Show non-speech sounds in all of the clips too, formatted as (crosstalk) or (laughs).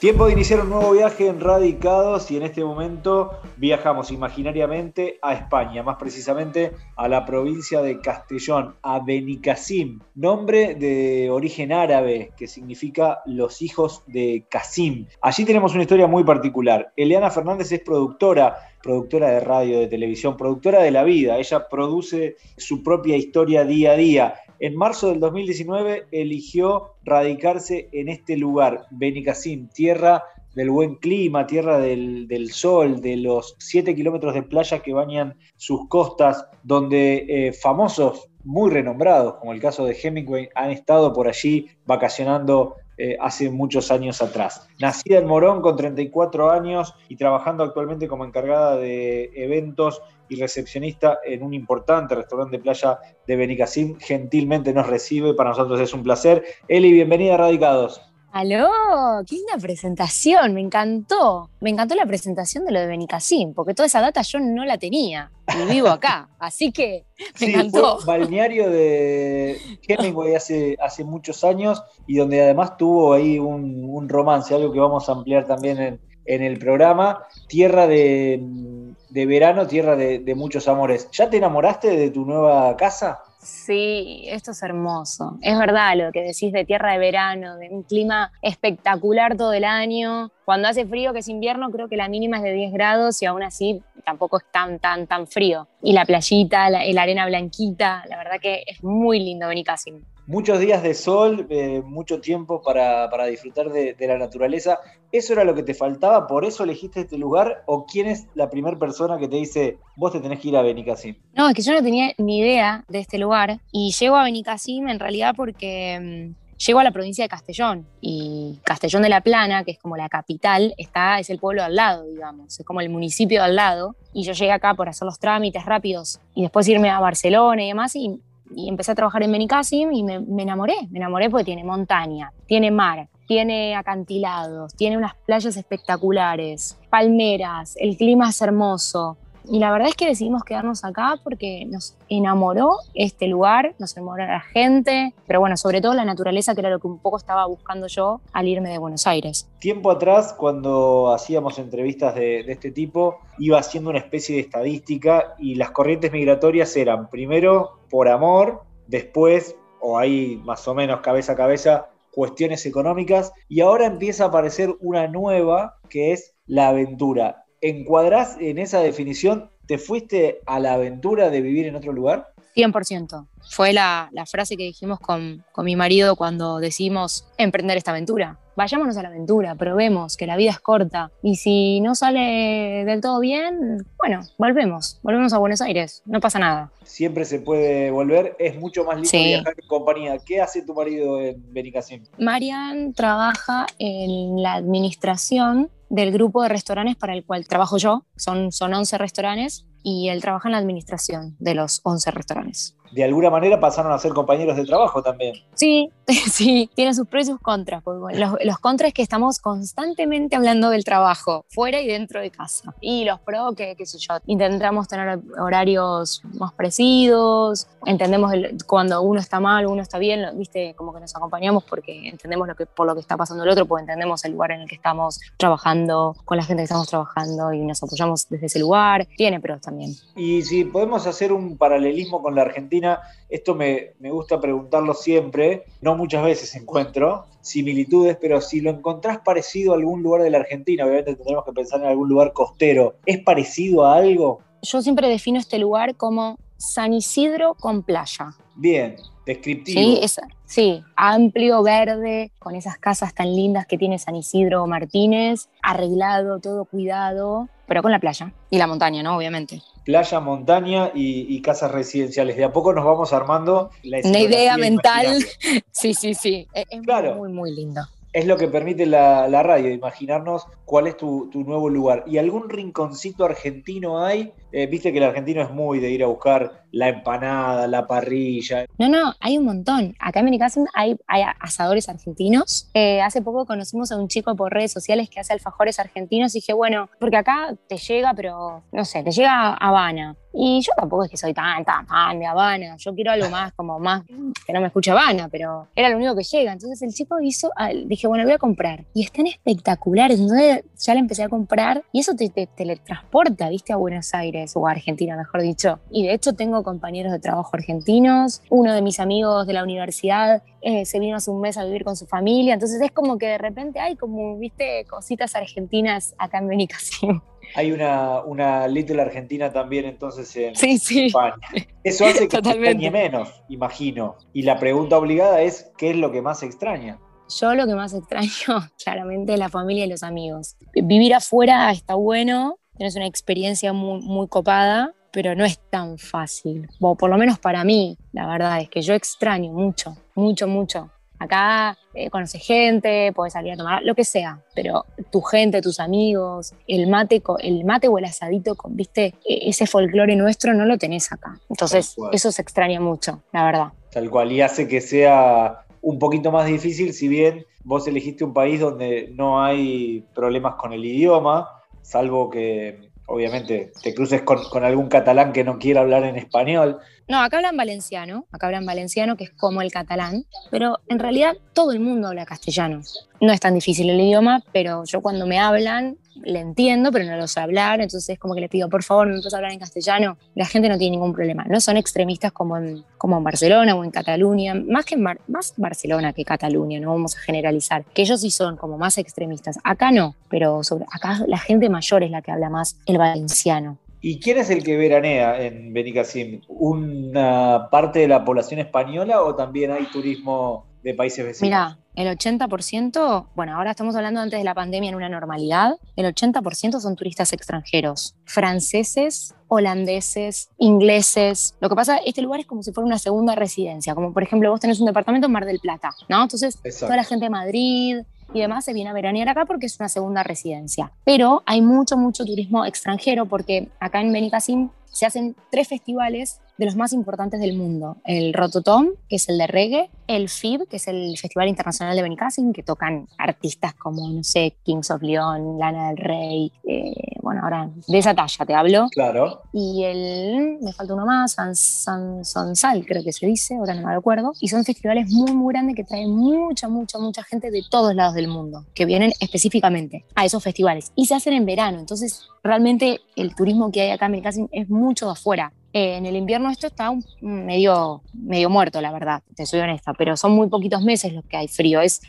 Tiempo de iniciar un nuevo viaje en Radicados y en este momento viajamos imaginariamente a España, más precisamente a la provincia de Castellón, a Benicassim, nombre de origen árabe que significa los hijos de Casim. Allí tenemos una historia muy particular. Eliana Fernández es productora, productora de radio, de televisión, productora de la vida. Ella produce su propia historia día a día en marzo del 2019 eligió radicarse en este lugar, Benicassim, tierra del buen clima, tierra del, sol, de los 7 kilómetros de playa que bañan sus costas, donde eh, famosos muy renombrados, como el caso de Hemingway, han estado por allí vacacionando eh, hace muchos años atrás. Nacida en Morón con 34 años y trabajando actualmente como encargada de eventos y recepcionista en un importante restaurante de playa de Benicassim, gentilmente nos recibe, para nosotros es un placer. Eli, bienvenida a Radicados. Aló, qué linda presentación, me encantó. Me encantó la presentación de lo de Benicassim, porque toda esa data yo no la tenía y vivo acá, (laughs) así que me encantó. balneario de Hemingway hace, hace muchos años y donde además tuvo ahí un, romance, algo que vamos a ampliar también en, el programa. Tierra de, verano, tierra de, de muchos amores. ¿Ya te enamoraste de tu nueva casa? Sí, esto es hermoso. Es verdad lo que decís de tierra de verano, de un clima espectacular todo el año. Cuando hace frío, que es invierno, creo que la mínima es de 10 grados y aún así tampoco es tan, tan, tan frío. Y la playita, la, arena blanquita, la verdad que es muy lindo Benicassim muchos días de sol, eh, mucho tiempo para, disfrutar de, la naturaleza. ¿Eso era lo que te faltaba? ¿Por eso elegiste este lugar? ¿O quién es la primera persona que te dice, vos te tenés que ir a Benicassim? No, es que yo no tenía ni idea de este lugar y llego a Benicassim en realidad porque mm, llego a la provincia de Castellón y Castellón de la Plana, que es como la capital, está, es el pueblo al lado, digamos, es como el municipio al lado. Y yo llegué acá por hacer los trámites rápidos y después irme a Barcelona y demás y empecé a trabajar en Benicassim y me, enamoré, me enamoré porque tiene montaña, tiene mar, tiene acantilados, tiene unas playas espectaculares, palmeras, el clima es hermoso. Y la verdad es que decidimos quedarnos acá porque nos enamoró este lugar, nos enamoró la gente, pero bueno, sobre todo la naturaleza, que era lo que un poco estaba buscando yo al irme de Buenos Aires. Tiempo atrás, cuando hacíamos entrevistas de, de este tipo, iba haciendo una especie de estadística y las corrientes migratorias eran primero por amor, después, o ahí más o menos cabeza a cabeza, cuestiones económicas, y ahora empieza a aparecer una nueva que es la aventura. ¿Encuadrás en esa definición? ¿Te fuiste a la aventura de vivir en otro lugar? 100%. Fue la, frase que dijimos con, con, mi marido cuando decidimos emprender esta aventura. Vayámonos a la aventura, probemos que la vida es corta y si no sale del todo bien, bueno, volvemos, volvemos a Buenos Aires, no pasa nada. Siempre se puede volver, es mucho más lindo viajar en compañía. ¿Qué hace tu marido en Benicassim? Marian trabaja en la administración del grupo de restaurantes para el cual trabajo yo. Son, son 11 restaurantes y él trabaja en la administración de los 11 restaurantes de alguna manera pasaron a ser compañeros de trabajo también. Sí, (laughs) sí, tiene sus pros y sus contras. los, los, contras es que estamos constantemente hablando del trabajo, fuera y dentro de casa. Y los pros, que qué sé yo, intentamos tener horarios más parecidos, entendemos cuando uno está mal, uno está bien, viste, como que nos acompañamos porque entendemos lo que, por lo que está pasando el otro, porque entendemos el lugar en el que estamos trabajando, con la gente que estamos trabajando y nos apoyamos desde ese lugar. Tiene pros también. Y si podemos hacer un paralelismo con la Argentina, esto me, gusta preguntarlo siempre, no muchas veces encuentro similitudes, pero si lo encontrás parecido a algún lugar de la Argentina, obviamente tendremos que pensar en algún lugar costero, ¿es parecido a algo? Yo siempre defino este lugar como San Isidro con playa. Bien, descriptivo. Sí, sí, amplio, verde, con esas casas tan lindas que tiene San Isidro Martínez, arreglado, todo cuidado, pero con la playa y la montaña, ¿no? Obviamente playa, montaña y, casas residenciales. De a poco nos vamos armando la Una idea mental. (laughs) Sí, sí, sí. Es, muy, muy lindo es lo que permite la, radio, imaginarnos cuál es tu, nuevo lugar. ¿Y algún rinconcito argentino hay? Eh, viste que el argentino es muy de ir a buscar la empanada, la parrilla. No, no, hay un montón. Acá en Benicassim hay, hay asadores argentinos. Eh, hace poco conocimos a un chico por redes sociales que hace alfajores argentinos y dije, bueno, porque acá te llega, pero no sé, te llega a Habana Y yo tampoco es que soy tan, tan fan de Habana. Yo quiero algo más, como más, que no me escuche Habana, pero era lo único que llega. Entonces el chico hizo, ah, dije, bueno, voy a comprar. Y están espectaculares. Entonces ya le empecé a comprar y eso te, te teletransporta, viste, a Buenos Aires o a Argentina, mejor dicho. Y de hecho tengo compañeros de trabajo argentinos. Uno de mis amigos de la universidad eh, se vino hace un mes a vivir con su familia. Entonces es como que de repente hay como, viste, cositas argentinas acá en Benicassim. Hay una, una Little Argentina también entonces en sí, sí. España. Eso hace que extrañe menos, imagino. Y la pregunta obligada es, ¿qué es lo que más extraña? Yo lo que más extraño, (laughs) claramente, es la familia y los amigos. Vivir afuera está bueno, tienes una experiencia muy, muy copada, pero no es tan fácil. O por lo menos para mí, la verdad es que yo extraño mucho, mucho, mucho Acá eh, conoces gente, puedes salir a tomar, lo que sea, pero tu gente, tus amigos, el mate, el mate o el asadito con, viste, e, ese folclore nuestro no lo tenés acá. Entonces, eso se extraña mucho, la verdad. Tal cual, y hace que sea un poquito más difícil, si bien vos elegiste un país donde no hay problemas con el idioma, salvo que obviamente te cruces con, con, algún catalán que no quiera hablar en español. No, acá hablan valenciano, acá hablan valenciano, que es como el catalán, pero en realidad todo el mundo habla castellano. No es tan difícil el idioma, pero yo cuando me hablan le entiendo, pero no lo sé hablar, entonces es como que le pido, por favor, me empieza a hablar en castellano. La gente no tiene ningún problema. No son extremistas como en, como en Barcelona o en Cataluña, más que en más Barcelona que Cataluña, no vamos a generalizar, que ellos sí son como más extremistas. Acá no, pero sobre, acá la gente mayor es la que habla más el valenciano. ¿Y quién es el que veranea en Benicassim? ¿Una parte de la población española o también hay turismo de países vecinos? Mira, el 80%, bueno, ahora estamos hablando antes de la pandemia en una normalidad, el 80% son turistas extranjeros, franceses, holandeses, ingleses. Lo que pasa, este lugar es como si fuera una segunda residencia, como por ejemplo vos tenés un departamento en Mar del Plata, ¿no? Entonces, toda la gente de Madrid, y demás se viene a veranear acá porque es una segunda residencia. Pero hay mucho, mucho turismo extranjero porque acá en Benicassim se hacen tres festivales de los más importantes del mundo. El Rototom, que es el de reggae, el FIB, que es el Festival Internacional de Benicassim, que tocan artistas como, no sé, Kings of Leon, Lana del Rey, eh, bueno, ahora de esa talla te hablo. Claro. Y el, me falta uno más, San, San, Sal, creo que se dice, ahora no me acuerdo. Y son festivales muy, muy grandes que traen mucha, mucha, mucha gente de todos lados del mundo, que vienen específicamente a esos festivales. Y se hacen en verano, entonces realmente el turismo que hay acá en Benicassim es mucho de afuera. Eh, en el invierno esto está medio, medio muerto, la verdad, te soy honesta, pero son muy poquitos meses los que hay frío, es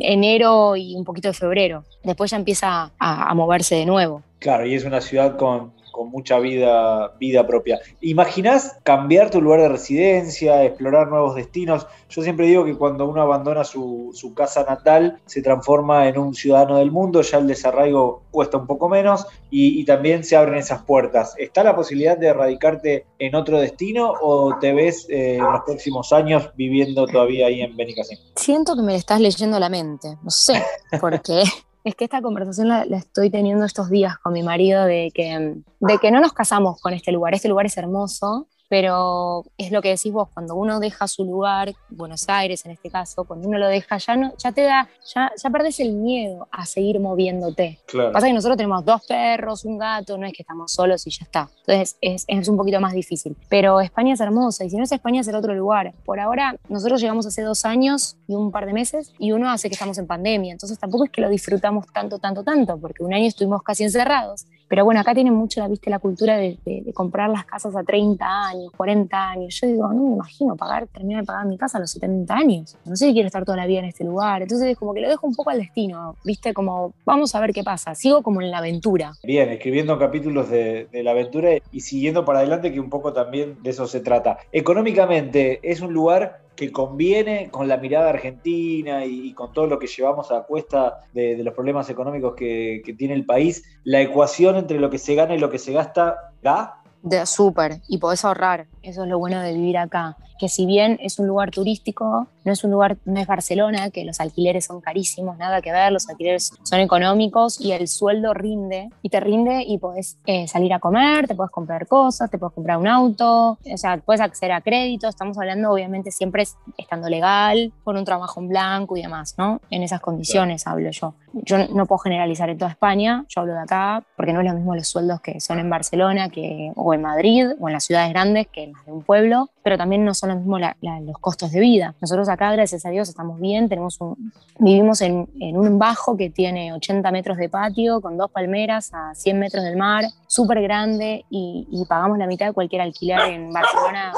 enero y un poquito de febrero. Después ya empieza a moverse de nuevo. Claro, y es una ciudad con con mucha vida, vida propia. ¿Imaginás cambiar tu lugar de residencia, explorar nuevos destinos? Yo siempre digo que cuando uno abandona su, casa natal, se transforma en un ciudadano del mundo, ya el desarraigo cuesta un poco menos y, también se abren esas puertas. ¿Está la posibilidad de radicarte en otro destino o te ves eh, en los próximos años viviendo todavía ahí en Benicassim? Siento que me estás leyendo la mente, no sé, porque (laughs) es que esta conversación la, estoy teniendo estos días con mi marido de que, de que no nos casamos con este lugar. Este lugar es hermoso, pero es lo que decís vos, cuando uno deja su lugar, Buenos Aires en este caso, cuando uno lo deja, ya, no, ya te da, ya, ya perdés el miedo a seguir moviéndote. Claro. Pasa que nosotros tenemos dos perros, un gato, no es que estamos solos y ya está. Entonces es, es un poquito más difícil. Pero España es hermosa y si no es España es el otro lugar. Por ahora, nosotros llegamos hace dos años y un par de meses y uno hace que estamos en pandemia. Entonces tampoco es que lo disfrutamos tanto, tanto, tanto, porque un año estuvimos casi encerrados. Pero bueno, acá tienen mucho la, ¿viste, la cultura de, comprar las casas a 30 años 40 años. Yo digo, no me imagino pagar, terminar de pagar mi casa a los 70 años. No sé si quiero estar toda la vida en este lugar. Entonces, como que lo dejo un poco al destino, ¿viste? Como, vamos a ver qué pasa. Sigo como en la aventura. Bien, escribiendo capítulos de, la aventura y siguiendo para adelante, que un poco también de eso se trata. Económicamente, es un lugar que conviene con la mirada argentina y, con todo lo que llevamos a cuesta de, los problemas económicos que, tiene el país, la ecuación entre lo que se gana y lo que se gasta, ¿da? De súper, y podés ahorrar. Eso es lo bueno de vivir acá, que si bien es un lugar turístico, no es un lugar, no es Barcelona, que los alquileres son carísimos, nada que ver, los alquileres son económicos y el sueldo rinde, y te rinde y podés eh, salir a comer, te puedes comprar cosas, te puedes comprar un auto, o sea, puedes acceder a crédito, estamos hablando obviamente siempre estando legal, con un trabajo en blanco y demás, ¿no? En esas condiciones hablo yo. Yo no puedo generalizar en toda España, yo hablo de acá, porque no es lo mismo los sueldos que son en Barcelona que, o en Madrid o en las ciudades grandes que de un pueblo, pero también no son lo mismo los costos de vida. Nosotros acá, gracias a Dios, estamos bien, tenemos un, vivimos en, en, un bajo que tiene 80 metros de patio, con dos palmeras a 100 metros del mar, súper grande y, pagamos la mitad de cualquier alquiler en Barcelona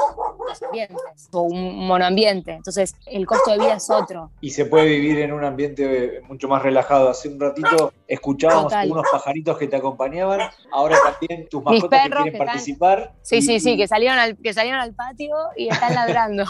ambientes, o un monoambiente. Entonces, el costo de vida es otro. Y se puede vivir en un ambiente mucho más relajado. Hace un ratito escuchábamos unos pajaritos que te acompañaban, ahora también tus mascotas que quieren participar. Sí, sí, sí, que salieron, al, que salieron al patio y están (laughs) ladrando.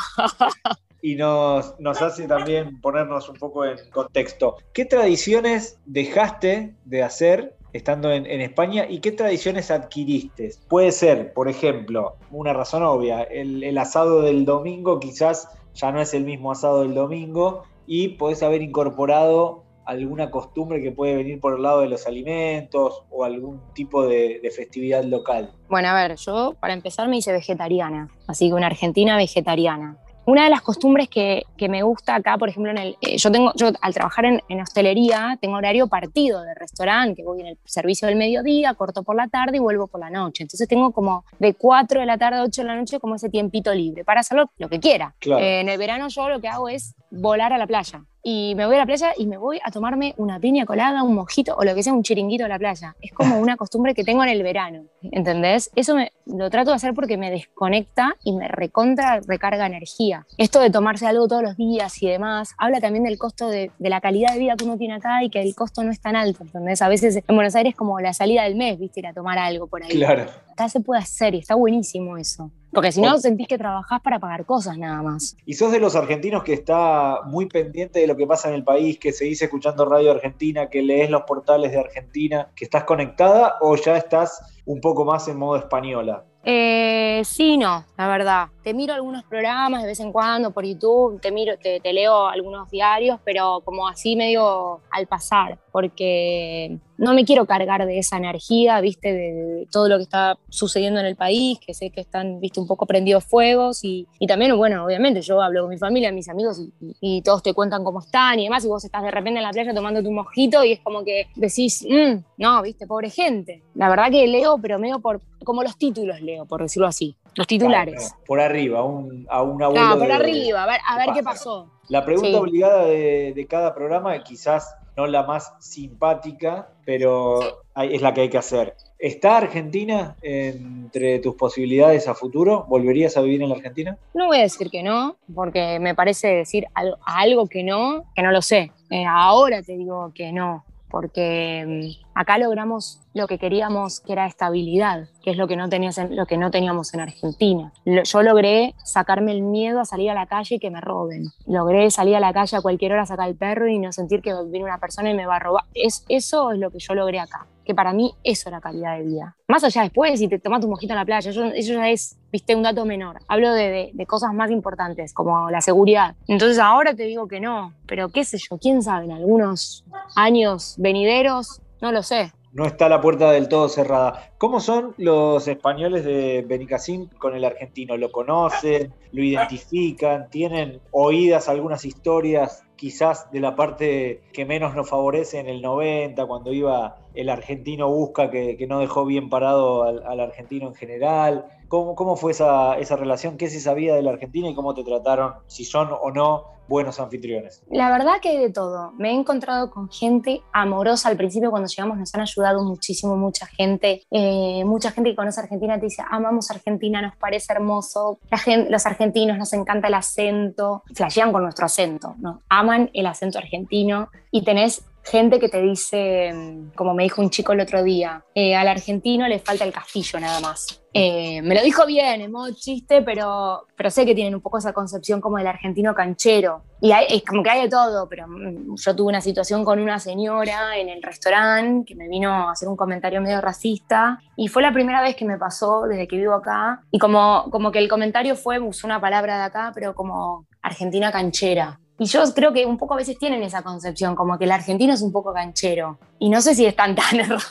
y nos, nos hace también ponernos un poco en contexto. ¿Qué tradiciones dejaste de hacer estando en, España y qué tradiciones adquiriste? Puede ser, por ejemplo, una razón obvia, el, asado del domingo quizás ya no es el mismo asado del domingo y podés haber incorporado alguna costumbre que puede venir por el lado de los alimentos o algún tipo de, festividad local? Bueno, a ver, yo para empezar me hice vegetariana, así que una argentina vegetariana. Una de las costumbres que, que, me gusta acá, por ejemplo, en el, eh, yo tengo, yo al trabajar en, en, hostelería, tengo horario partido de restaurante, que voy en el servicio del mediodía, corto por la tarde y vuelvo por la noche. Entonces tengo como de 4 de la tarde a 8 de la noche como ese tiempito libre para hacerlo lo que quiera. Eh, en el verano yo lo que hago es volar a la playa y me voy a la playa y me voy a tomarme una piña colada, un mojito o lo que sea, un chiringuito a la playa. Es como una costumbre que tengo en el verano, ¿entendés? Eso me, lo trato de hacer porque me desconecta y me recontra, recarga energía. Esto de tomarse algo todos los días y demás, habla también del costo de, de, la calidad de vida que uno tiene acá y que el costo no es tan alto, ¿entendés? A veces en Buenos Aires como la salida del mes, ¿viste? Ir a tomar algo por ahí. Claro. Acá se puede hacer y está buenísimo eso. Porque si no, sentís que trabajás para pagar cosas nada más. Y sos de los argentinos que está muy pendiente de lo que pasa en el país, que seguís escuchando Radio Argentina, que lees los portales de Argentina, que estás conectada o ya estás un poco más en modo española. Eh, sí, no, la verdad. Te miro algunos programas de vez en cuando por YouTube, te miro, te, te, leo algunos diarios, pero como así medio al pasar, porque no me quiero cargar de esa energía, viste, de, de todo lo que está sucediendo en el país, que sé que están, viste, un poco prendidos fuegos y, y también, bueno, obviamente yo hablo con mi familia, mis amigos y, y, todos te cuentan cómo están y demás, y vos estás de repente en la playa tomando tu mojito y es como que decís, mmm, no, viste, pobre gente. La verdad que leo, pero medio por, como los títulos leo, por decirlo así. Los titulares. Claro, por arriba, un, a un abuelo. No, por de, arriba, a ver, a ver qué pasó. La pregunta sí. obligada de, de, cada programa, quizás no la más simpática, pero es la que hay que hacer. ¿Está Argentina entre tus posibilidades a futuro? ¿Volverías a vivir en la Argentina? No voy a decir que no, porque me parece decir algo, que no, que no lo sé. Eh, ahora te digo que no, porque acá logramos lo que queríamos, que era estabilidad, que es lo que no, tenías en, lo que no teníamos en Argentina. Yo logré sacarme el miedo a salir a la calle y que me roben. Logré salir a la calle a cualquier hora, sacar el perro y no sentir que viene una persona y me va a robar. Es, eso es lo que yo logré acá, que para mí eso era calidad de vida. Más allá después, si te tomas tu mojito en la playa, yo, eso ya es, viste, un dato menor. Hablo de, de cosas más importantes, como la seguridad. Entonces ahora te digo que no, pero qué sé yo, quién sabe, en algunos años venideros, no lo sé no está la puerta del todo cerrada. ¿Cómo son los españoles de Benicassim con el argentino? ¿Lo conocen? ¿Lo identifican? ¿Tienen oídas algunas historias quizás de la parte que menos nos favorece en el 90, cuando iba el argentino busca que, no dejó bien parado al argentino en general? ¿Cómo, ¿Cómo, fue esa, esa relación? ¿Qué se sabía de la Argentina y cómo te trataron? Si son o no buenos anfitriones. La verdad que de todo. Me he encontrado con gente amorosa. Al principio cuando llegamos nos han ayudado muchísimo, mucha gente. Eh, mucha gente que conoce Argentina te dice, amamos Argentina, nos parece hermoso. La gente, los argentinos nos encanta el acento. Flashean con nuestro acento, ¿no? Aman el acento argentino. Y tenés gente que te dice, como me dijo un chico el otro día, eh, al argentino le falta el castillo nada más. Eh, me lo dijo bien, en modo chiste, pero, pero sé que tienen un poco esa concepción como del argentino canchero. Y es como que hay de todo, pero mm, yo tuve una situación con una señora en el restaurante que me vino a hacer un comentario medio racista y fue la primera vez que me pasó desde que vivo acá. Y como, como que el comentario fue, usó una palabra de acá, pero como argentina canchera. Y yo creo que un poco a veces tienen esa concepción, como que el argentino es un poco canchero. Y no sé si están tan (laughs) errados.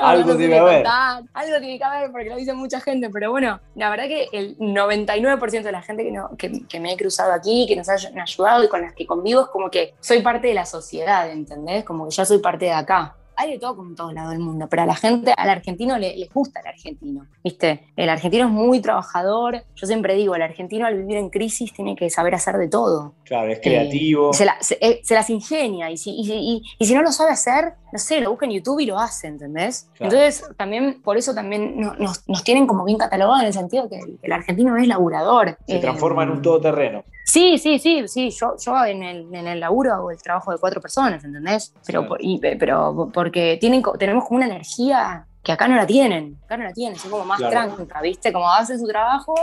algo tiene que haber. Algo tiene que haber porque lo dice mucha gente, pero bueno, la verdad que el 99% de la gente que, no, que, que, me he cruzado aquí, que nos han ayudado y con las que convivo, es como que soy parte de la sociedad, ¿entendés? Como que ya soy parte de acá hay de todo como en todos lados del mundo, pero a la gente, al argentino le, les gusta el argentino, ¿viste? El argentino es muy trabajador, yo siempre digo, el argentino al vivir en crisis tiene que saber hacer de todo. Claro, es creativo. Eh, se, las ingenia y si, y, y, si no lo sabe hacer, no sé, lo busca en YouTube y lo hace, ¿entendés? Entonces, también, por eso también nos, nos, tienen como bien catalogados en el sentido que el, argentino es laburador. Se transforma en un todoterreno. Sí, sí, sí, sí. Yo, yo en, el, en el laburo hago el trabajo de cuatro personas, ¿entendés? Pero, pero porque tienen, tenemos como una energía que acá no la tienen. Acá no la tienen, son como más tranca, ¿viste? Como hacen su trabajo,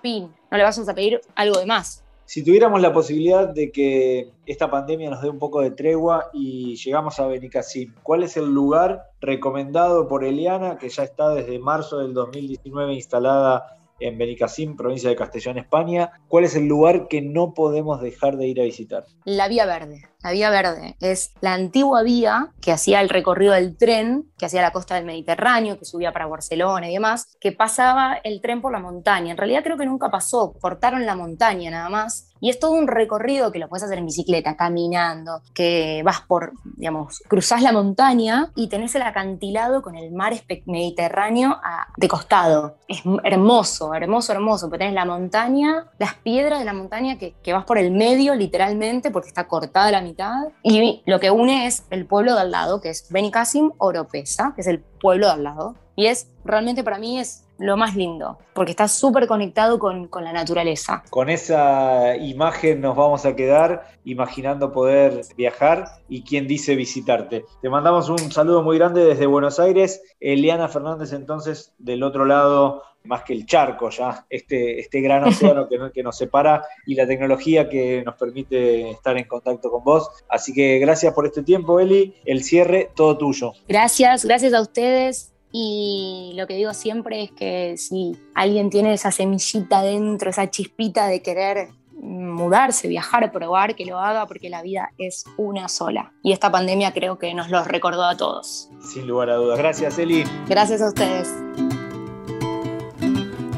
pin. No le vas a pedir algo de más. Si tuviéramos la posibilidad de que esta pandemia nos dé un poco de tregua y llegamos a Benicassim, ¿cuál es el lugar recomendado por Eliana, que ya está desde marzo del 2019 instalada en Benicassim, provincia de Castellón, España. ¿Cuál es el lugar que no podemos dejar de ir a visitar? La Vía Verde. La Vía Verde es la antigua vía que hacía el recorrido del tren, que hacía la costa del Mediterráneo, que subía para Barcelona y demás, que pasaba el tren por la montaña. En realidad creo que nunca pasó, cortaron la montaña nada más. Y es todo un recorrido que lo puedes hacer en bicicleta, caminando, que vas por, digamos, cruzás la montaña y tenés el acantilado con el mar Mediterráneo de costado. Es hermoso, hermoso, hermoso, porque tenés la montaña, las piedras de la montaña que, que vas por el medio literalmente porque está cortada la mitad y lo que une es el pueblo de al lado, que es Benicassim Oropesa, que es el pueblo de al lado. Y es, realmente para mí es lo más lindo, porque está súper conectado con, con, la naturaleza. Con esa imagen nos vamos a quedar imaginando poder viajar y quién dice visitarte. Te mandamos un saludo muy grande desde Buenos Aires. Eliana Fernández entonces del otro lado más que el charco ya, este, este gran (laughs) océano que, que, nos separa y la tecnología que nos permite estar en contacto con vos. Así que gracias por este tiempo, Eli. El cierre, todo tuyo. Gracias, gracias a ustedes. Y lo que digo siempre es que si alguien tiene esa semillita dentro, esa chispita de querer mudarse, viajar, probar, que lo haga porque la vida es una sola. Y esta pandemia creo que nos lo recordó a todos. Sin lugar a dudas. Gracias, Eli. Gracias a ustedes.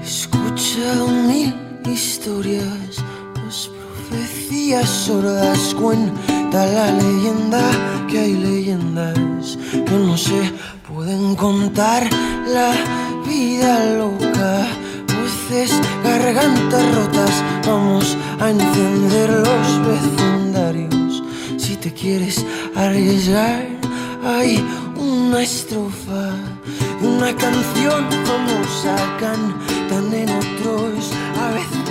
Escucha mil historias, las profecías sordas cuenta la leyenda que contar la vida loca. Voces, gargantas rotas, vamos a encender los vecindarios. Si te quieres arriesgar, hay una estrofa una canción como sacan tan en otros abecedarios.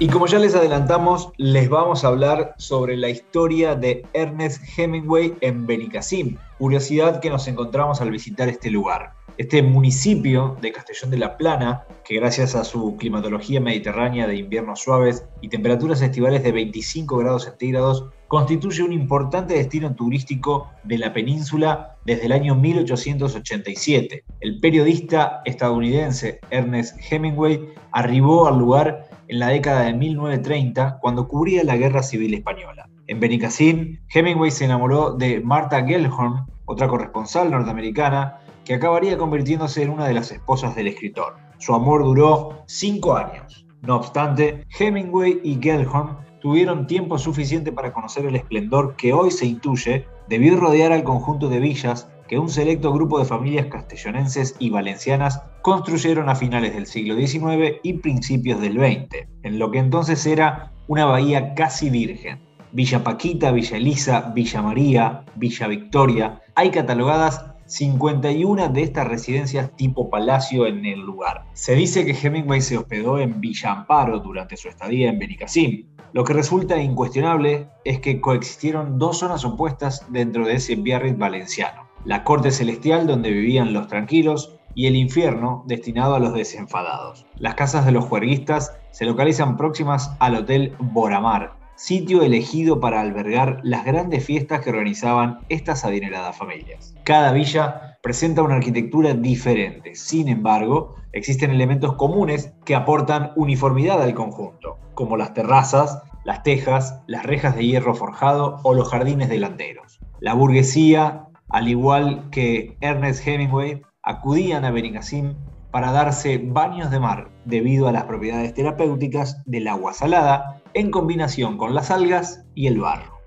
Y como ya les adelantamos, les vamos a hablar sobre la historia de Ernest Hemingway en Benicassim, curiosidad que nos encontramos al visitar este lugar. Este municipio de Castellón de la Plana, que gracias a su climatología mediterránea de inviernos suaves y temperaturas estivales de 25 grados centígrados, constituye un importante destino turístico de la península desde el año 1887. El periodista estadounidense Ernest Hemingway arribó al lugar en la década de 1930 cuando cubría la Guerra Civil Española. En Benicassim, Hemingway se enamoró de Martha Gellhorn, otra corresponsal norteamericana, que acabaría convirtiéndose en una de las esposas del escritor. Su amor duró cinco años. No obstante, Hemingway y Gellhorn tuvieron tiempo suficiente para conocer el esplendor que hoy se intuye debió rodear al conjunto de villas que un selecto grupo de familias castellonenses y valencianas construyeron a finales del siglo XIX y principios del XX, en lo que entonces era una bahía casi virgen. Villa Paquita, Villa Elisa, Villa María, Villa Victoria, hay catalogadas 51 de estas residencias tipo palacio en el lugar. Se dice que Hemingway se hospedó en Villa Amparo durante su estadía en Benicassim. Lo que resulta incuestionable es que coexistieron dos zonas opuestas dentro de ese Biarritz valenciano. La corte celestial donde vivían los tranquilos y el infierno destinado a los desenfadados. Las casas de los juerguistas se localizan próximas al Hotel Boramar, sitio elegido para albergar las grandes fiestas que organizaban estas adineradas familias. Cada villa presenta una arquitectura diferente, sin embargo, existen elementos comunes que aportan uniformidad al conjunto, como las terrazas, las tejas, las rejas de hierro forjado o los jardines delanteros. La burguesía, al igual que Ernest Hemingway, acudían a Benicassim para darse baños de mar debido a las propiedades terapéuticas del agua salada en combinación con las algas y el barro.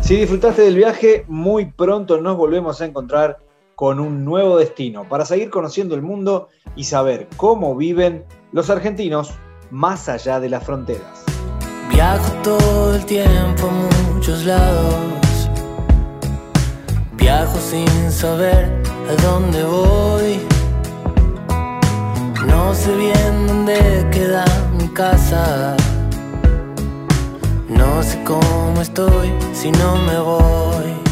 Si disfrutaste del viaje, muy pronto nos volvemos a encontrar con un nuevo destino para seguir conociendo el mundo y saber cómo viven los argentinos más allá de las fronteras. Viajo todo el tiempo a muchos lados. Viajo sin saber a dónde voy. No sé bien dónde queda mi casa. No sé cómo estoy si no me voy.